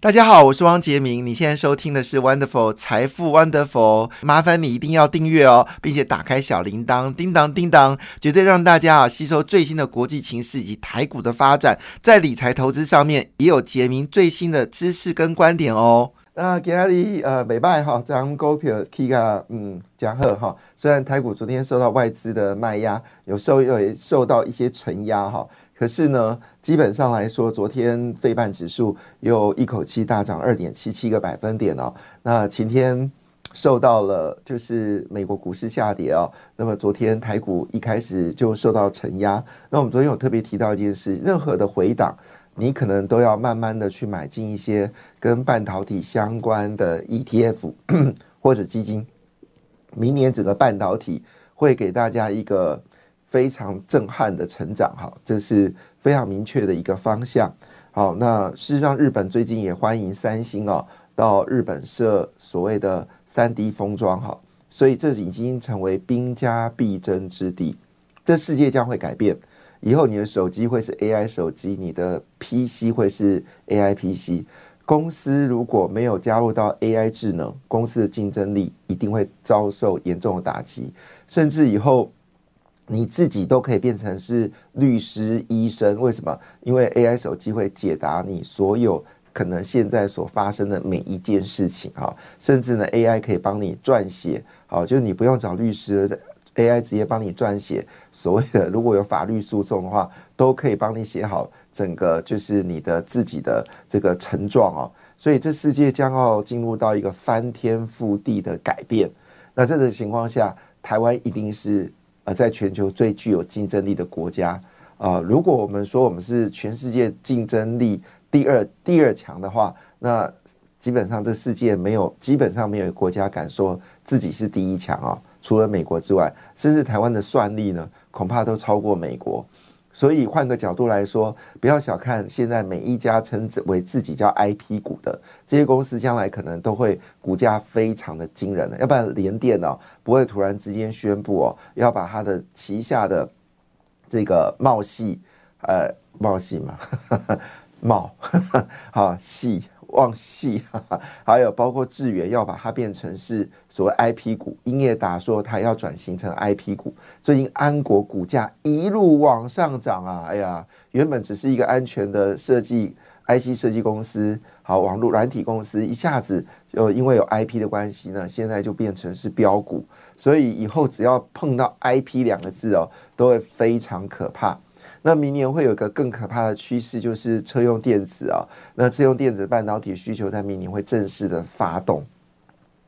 大家好，我是汪杰明。你现在收听的是 Wonderful 财富 Wonderful，麻烦你一定要订阅哦，并且打开小铃铛，叮当叮当，绝对让大家啊吸收最新的国际情势以及台股的发展，在理财投资上面也有杰明最新的知识跟观点哦。那今日呃，美拜哈，张股票 K 个嗯，江鹤哈。虽然台股昨天受到外资的卖压，有受有受到一些承压哈。可是呢，基本上来说，昨天费半指数又一口气大涨二点七七个百分点哦。那今天受到了就是美国股市下跌哦，那么昨天台股一开始就受到承压。那我们昨天有特别提到一件事，任何的回档，你可能都要慢慢的去买进一些跟半导体相关的 ETF 或者基金。明年整个半导体会给大家一个。非常震撼的成长，哈，这是非常明确的一个方向。好，那事实上，日本最近也欢迎三星哦到日本设所谓的三 D 封装，哈，所以这已经成为兵家必争之地。这世界将会改变，以后你的手机会是 AI 手机，你的 PC 会是 AI PC。公司如果没有加入到 AI 智能，公司的竞争力一定会遭受严重的打击，甚至以后。你自己都可以变成是律师、医生，为什么？因为 AI 手机会解答你所有可能现在所发生的每一件事情啊，甚至呢，AI 可以帮你撰写，好，就是你不用找律师，AI 直接帮你撰写所谓的如果有法律诉讼的话，都可以帮你写好整个就是你的自己的这个陈状哦。所以这世界将要进入到一个翻天覆地的改变。那这种情况下，台湾一定是。而，在全球最具有竞争力的国家啊，如果我们说我们是全世界竞争力第二第二强的话，那基本上这世界没有基本上没有国家敢说自己是第一强啊，除了美国之外，甚至台湾的算力呢，恐怕都超过美国。所以换个角度来说，不要小看现在每一家称之为自己叫 IP 股的这些公司，将来可能都会股价非常的惊人的。要不然联电哦不会突然之间宣布哦要把它的旗下的这个茂系呃茂系嘛 茂 好系。旺系，还有包括智源要把它变成是所谓 IP 股，英业达说它要转型成 IP 股。最近安国股价一路往上涨啊！哎呀，原本只是一个安全的设计 IC 设计公司，好网络软体公司，一下子就因为有 IP 的关系呢，现在就变成是标股。所以以后只要碰到 IP 两个字哦，都会非常可怕。那明年会有一个更可怕的趋势，就是车用电子啊。那车用电子半导体需求在明年会正式的发动，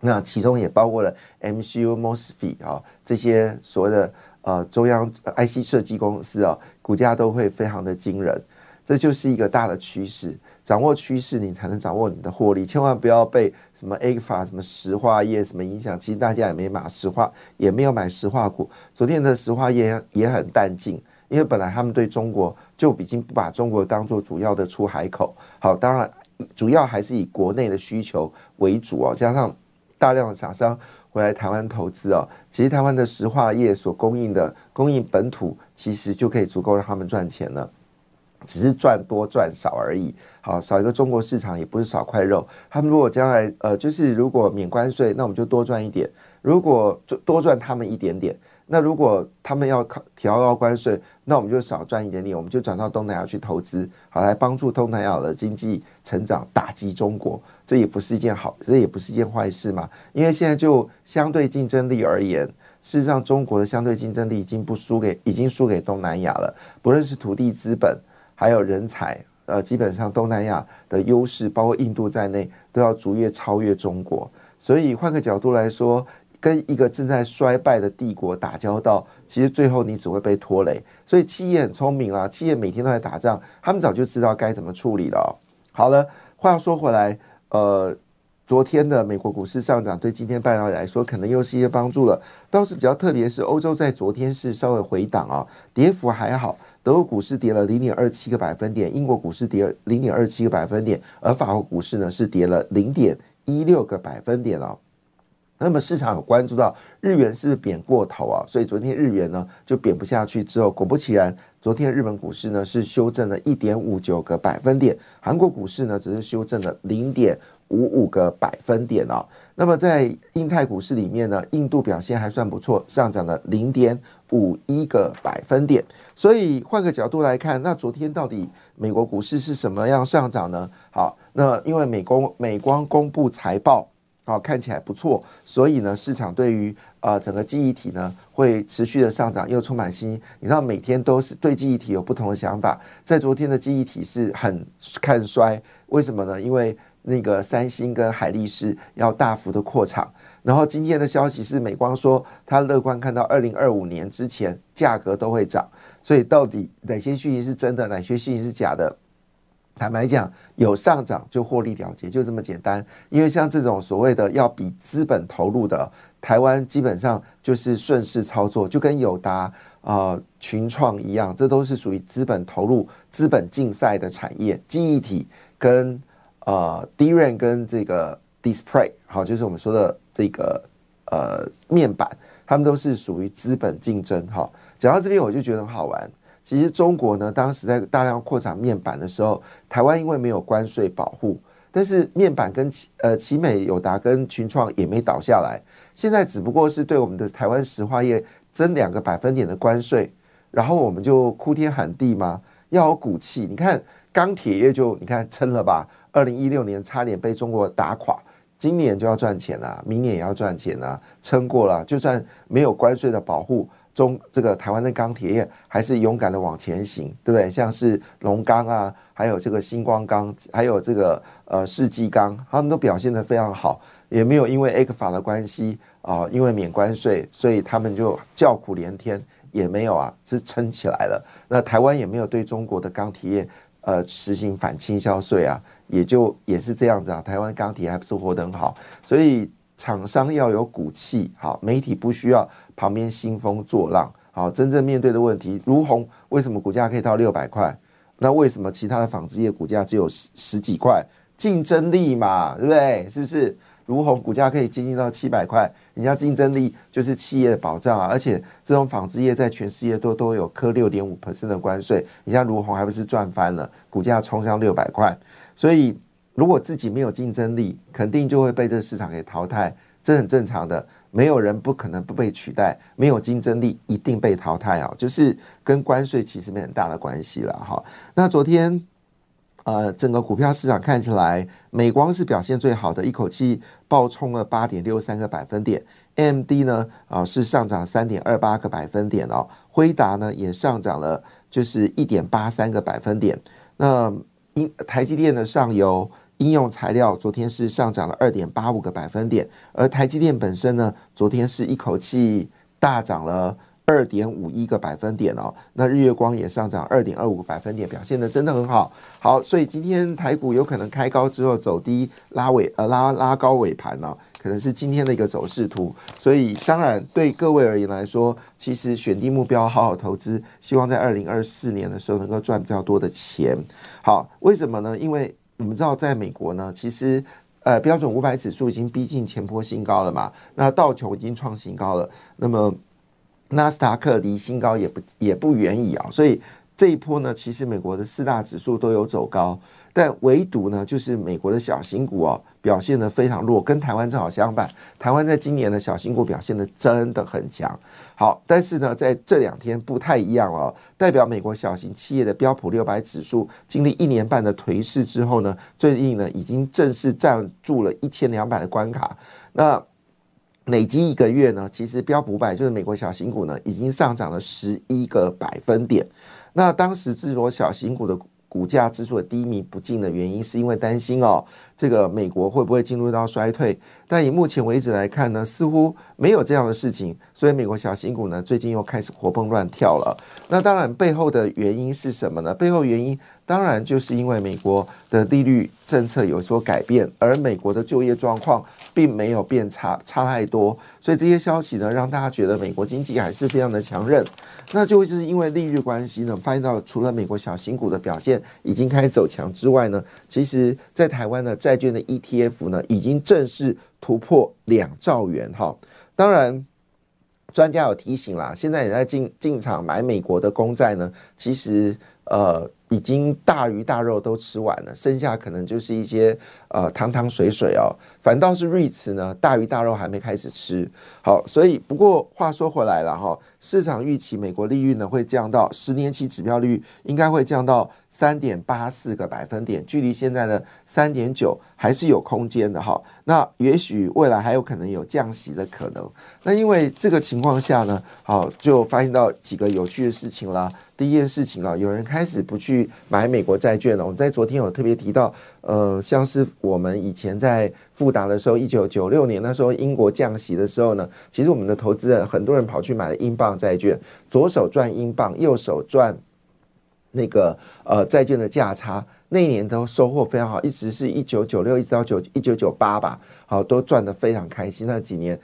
那其中也包括了 MCU、MOSFET 啊这些所谓的呃中央 IC 设计公司啊，股价都会非常的惊人。这就是一个大的趋势，掌握趋势你才能掌握你的获利，千万不要被什么 A 法、什么石化业什么影响。其实大家也没买石化，也没有买石化股。昨天的石化业也很淡静。因为本来他们对中国就已经不把中国当做主要的出海口，好，当然主要还是以国内的需求为主哦，加上大量的厂商回来台湾投资哦，其实台湾的石化业所供应的供应本土，其实就可以足够让他们赚钱了，只是赚多赚少而已。好，少一个中国市场也不是少块肉。他们如果将来呃，就是如果免关税，那我们就多赚一点；如果就多赚他们一点点。那如果他们要调高关税，那我们就少赚一点点，我们就转到东南亚去投资，好来帮助东南亚的经济成长，打击中国，这也不是一件好，这也不是一件坏事嘛。因为现在就相对竞争力而言，事实上中国的相对竞争力已经不输给，已经输给东南亚了。不论是土地资本，还有人才，呃，基本上东南亚的优势，包括印度在内，都要逐月超越中国。所以换个角度来说。跟一个正在衰败的帝国打交道，其实最后你只会被拖累。所以企业很聪明啦，企业每天都在打仗，他们早就知道该怎么处理了。好了，话说回来，呃，昨天的美国股市上涨，对今天半导体来说，可能又是一些帮助了。倒是比较特别是欧洲在昨天是稍微回档啊，跌幅还好，德国股市跌了零点二七个百分点，英国股市跌零点二七个百分点，而法国股市呢是跌了零点一六个百分点哦。那么市场有关注到日元是不是贬过头啊？所以昨天日元呢就贬不下去，之后果不其然，昨天日本股市呢是修正了一点五九个百分点，韩国股市呢只是修正了零点五五个百分点哦。那么在印太股市里面呢，印度表现还算不错，上涨了零点五一个百分点。所以换个角度来看，那昨天到底美国股市是什么样上涨呢？好，那因为美光美光公布财报。好，看起来不错，所以呢，市场对于呃整个记忆体呢会持续的上涨，又充满新。你知道每天都是对记忆体有不同的想法，在昨天的记忆体是很看衰，为什么呢？因为那个三星跟海力士要大幅的扩厂，然后今天的消息是美光说他乐观看到二零二五年之前价格都会涨，所以到底哪些讯息是真的，哪些讯息是假的？坦白讲，有上涨就获利了结，就这么简单。因为像这种所谓的要比资本投入的，台湾基本上就是顺势操作，就跟友达啊、群创一样，这都是属于资本投入、资本竞赛的产业。记忆体跟呃 DRAM 跟这个 Display，好，就是我们说的这个呃面板，他们都是属于资本竞争。哈，讲到这边我就觉得很好玩。其实中国呢，当时在大量扩产面板的时候，台湾因为没有关税保护，但是面板跟奇呃奇美、友达跟群创也没倒下来。现在只不过是对我们的台湾石化业增两个百分点的关税，然后我们就哭天喊地吗？要有骨气。你看钢铁业就你看撑了吧，二零一六年差点被中国打垮，今年就要赚钱了，明年也要赚钱了，撑过了，就算没有关税的保护。中这个台湾的钢铁业还是勇敢的往前行，对不对？像是龙钢啊，还有这个星光钢，还有这个呃世纪钢，他们都表现得非常好，也没有因为 A 克法的关系啊，因为免关税，所以他们就叫苦连天，也没有啊，是撑起来了。那台湾也没有对中国的钢铁业呃实行反倾销税啊，也就也是这样子啊，台湾钢铁还不是活得很好，所以。厂商要有骨气，好，媒体不需要旁边兴风作浪，好，真正面对的问题，如虹为什么股价可以到六百块？那为什么其他的纺织业股价只有十十几块？竞争力嘛，对不对？是不是？如虹股价可以接近到七百块，人家竞争力就是企业的保障啊，而且这种纺织业在全世界都都有科六点五 percent 的关税，你像如虹还不是赚翻了，股价冲上六百块，所以。如果自己没有竞争力，肯定就会被这个市场给淘汰，这很正常的。没有人不可能不被取代，没有竞争力一定被淘汰哦，就是跟关税其实没很大的关系了哈。那昨天，呃，整个股票市场看起来，美光是表现最好的，一口气暴冲了八点六三个百分点 M D 呢啊是上涨三点二八个百分点哦，辉达呢也上涨了就是一点八三个百分点，那因台积电的上游。应用材料昨天是上涨了二点八五个百分点，而台积电本身呢，昨天是一口气大涨了二点五一个百分点哦。那日月光也上涨二点二五个百分点，表现的真的很好。好，所以今天台股有可能开高之后走低拉尾呃拉拉高尾盘呢，可能是今天的一个走势图。所以当然对各位而言来说，其实选定目标好好投资，希望在二零二四年的时候能够赚比较多的钱。好，为什么呢？因为我们知道，在美国呢，其实呃标准五百指数已经逼近前波新高了嘛，那道琼已经创新高了，那么纳斯达克离新高也不也不远矣啊，所以这一波呢，其实美国的四大指数都有走高。但唯独呢，就是美国的小型股哦，表现的非常弱，跟台湾正好相反。台湾在今年的小型股表现的真的很强。好，但是呢，在这两天不太一样了，代表美国小型企业的标普六百指数经历一年半的颓势之后呢，最近呢已经正式站住了一千两百的关卡。那累积一个月呢，其实标普五百就是美国小型股呢，已经上涨了十一个百分点。那当时这所小型股的。股价之所以低迷不进的原因，是因为担心哦，这个美国会不会进入到衰退？但以目前为止来看呢，似乎没有这样的事情。所以美国小型股呢，最近又开始活蹦乱跳了。那当然背后的原因是什么呢？背后原因当然就是因为美国的利率政策有所改变，而美国的就业状况并没有变差差太多，所以这些消息呢，让大家觉得美国经济还是非常的强韧。那就是因为利率关系呢，发现到除了美国小型股的表现已经开始走强之外呢，其实在台湾的债券的 ETF 呢，已经正式突破两兆元哈。当然。专家有提醒啦，现在你在进进场买美国的公债呢，其实呃已经大鱼大肉都吃完了，剩下可能就是一些呃汤汤水水哦。反倒是瑞慈呢，大鱼大肉还没开始吃好，所以不过话说回来了哈，市场预期美国利率呢会降到十年期指标率应该会降到三点八四个百分点，距离现在的三点九还是有空间的哈。那也许未来还有可能有降息的可能。那因为这个情况下呢，好就发现到几个有趣的事情啦。第一件事情啊，有人开始不去买美国债券了。我们在昨天有特别提到，呃，像是我们以前在。富达的时候，一九九六年那时候英国降息的时候呢，其实我们的投资人很多人跑去买了英镑债券，左手赚英镑，右手赚那个呃债券的价差，那一年都收获非常好，一直是一九九六一直到九一九九八吧，好都赚得非常开心。那几年，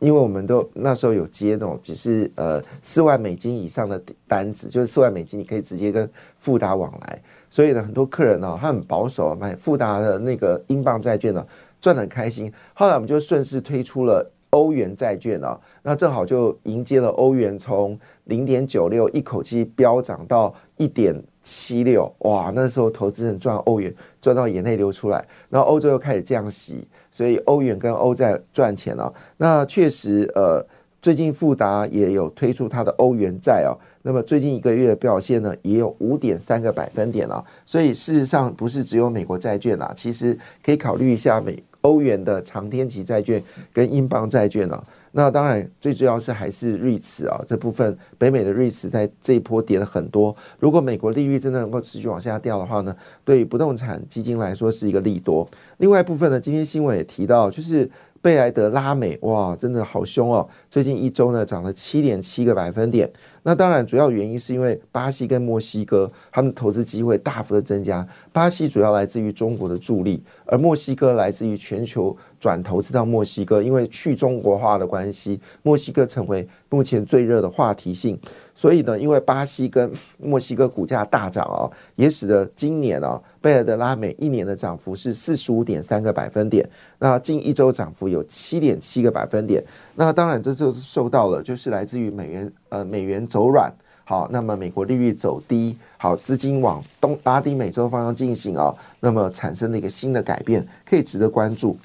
因为我们都那时候有接那种只是呃四万美金以上的单子，就是四万美金你可以直接跟富达往来，所以呢很多客人呢他很保守买富达的那个英镑债券呢。赚得很开心，后来我们就顺势推出了欧元债券啊，那正好就迎接了欧元从零点九六一口气飙涨到一点七六，哇！那时候投资人赚欧元赚到眼泪流出来，然后欧洲又开始降息，所以欧元跟欧债赚钱了。那确实，呃，最近富达也有推出它的欧元债哦，那么最近一个月的表现呢，也有五点三个百分点了。所以事实上不是只有美国债券啊，其实可以考虑一下美。欧元的长天期债券跟英镑债券呢？那当然最主要是还是瑞慈啊这部分，北美的瑞慈在这一波跌了很多。如果美国利率真的能够持续往下掉的话呢，对不动产基金来说是一个利多。另外一部分呢，今天新闻也提到，就是贝莱德拉美，哇，真的好凶哦！最近一周呢涨了七点七个百分点。那当然，主要原因是因为巴西跟墨西哥他们投资机会大幅的增加。巴西主要来自于中国的助力，而墨西哥来自于全球转投资到墨西哥，因为去中国化的关系，墨西哥成为目前最热的话题性。所以呢，因为巴西跟墨西哥股价大涨啊，也使得今年啊，贝尔德拉美一年的涨幅是四十五点三个百分点，那近一周涨幅有七点七个百分点。那当然，这就受到了就是来自于美元呃美元走软，好，那么美国利率走低，好，资金往东拉丁美洲方向进行啊，那么产生的一个新的改变，可以值得关注。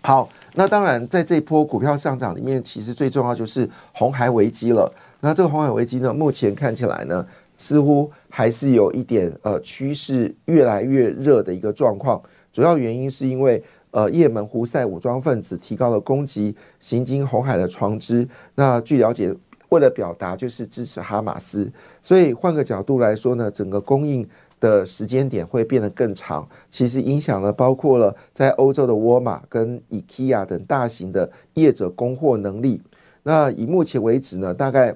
好，那当然在这波股票上涨里面，其实最重要就是红海危机了。那这个红海危机呢，目前看起来呢，似乎还是有一点呃趋势越来越热的一个状况。主要原因是因为呃，也门胡塞武装分子提高了攻击行经红海的船只。那据了解，为了表达就是支持哈马斯，所以换个角度来说呢，整个供应的时间点会变得更长。其实影响了包括了在欧洲的沃尔玛跟 IKEA 等大型的业者供货能力。那以目前为止呢，大概。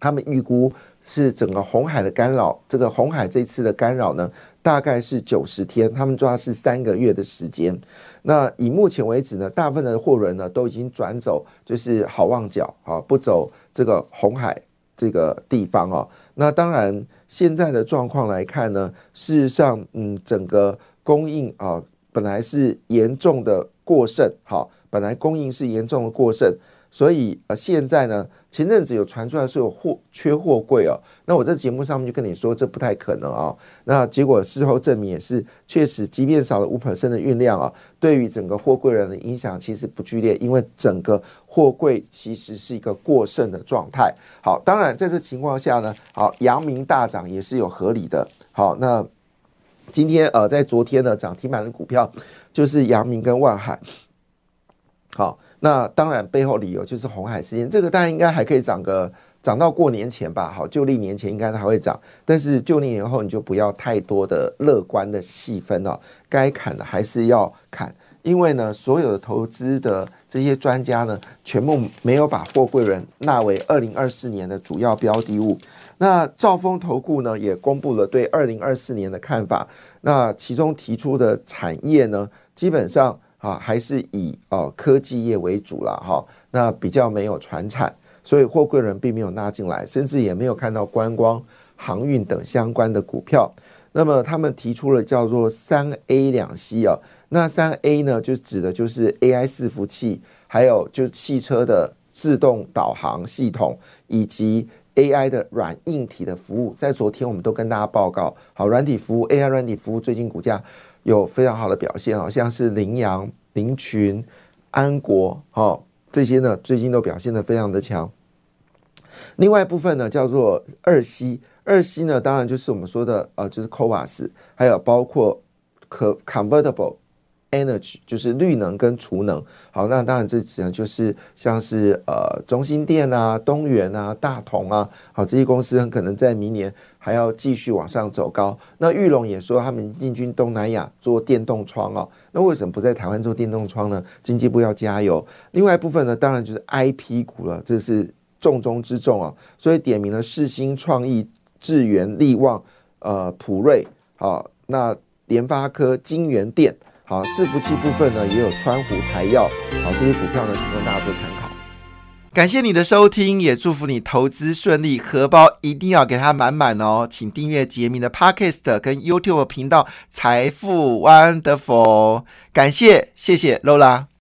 他们预估是整个红海的干扰，这个红海这次的干扰呢，大概是九十天，他们抓是三个月的时间。那以目前为止呢，大部分的货轮呢都已经转走，就是好望角啊，不走这个红海这个地方哦。那当然，现在的状况来看呢，事实上，嗯，整个供应啊，本来是严重的过剩，好，本来供应是严重的过剩。所以呃，现在呢，前阵子有传出来说有货缺货柜哦，那我在节目上面就跟你说这不太可能啊。那结果事后证明也是确实，即便少了五 percent 的运量啊，对于整个货柜人的影响其实不剧烈，因为整个货柜其实是一个过剩的状态。好，当然在这情况下呢，好，阳明大涨也是有合理的。好，那今天呃，在昨天呢涨停板的股票就是阳明跟万海。好。那当然，背后理由就是红海事件，这个大家应该还可以涨个涨到过年前吧。好，旧历年前应该还会涨，但是旧历年后你就不要太多的乐观的细分哦，该砍的还是要砍，因为呢，所有的投资的这些专家呢，全部没有把货柜人纳为二零二四年的主要标的物。那兆丰投顾呢，也公布了对二零二四年的看法。那其中提出的产业呢，基本上啊，还是以呃科技业为主了哈。那比较没有传产，所以货柜人并没有纳进来，甚至也没有看到观光、航运等相关的股票。那么他们提出了叫做三 A 两 C 啊，那三 A 呢，就指的就是 AI 伺服器，还有就是汽车的自动导航系统，以及 AI 的软硬体的服务。在昨天我们都跟大家报告，好，软体服务 AI 软体服务最近股价有非常好的表现哦像是羚羊、羚群、安国，好，这些呢最近都表现的非常的强。另外一部分呢叫做二烯。二烯呢，当然就是我们说的呃，就是 Covas，还有包括可 Convertible Energy，就是绿能跟储能。好，那当然这只能就是像是呃中心电啊、东元啊、大同啊，好这些公司很可能在明年还要继续往上走高。那玉龙也说他们进军东南亚做电动窗哦，那为什么不在台湾做电动窗呢？经济部要加油。另外一部分呢，当然就是 IP 股了，这是重中之重啊。所以点名了世新创意。智源、力旺、呃普瑞，好，那联发科、金源电，好，伺服器部分呢也有川湖台药，好，这些股票呢提供大家做参考。感谢你的收听，也祝福你投资顺利，荷包一定要给它满满哦。请订阅杰明的 Podcast 跟 YouTube 频道财富 Wonderful，感谢，谢谢 Lola。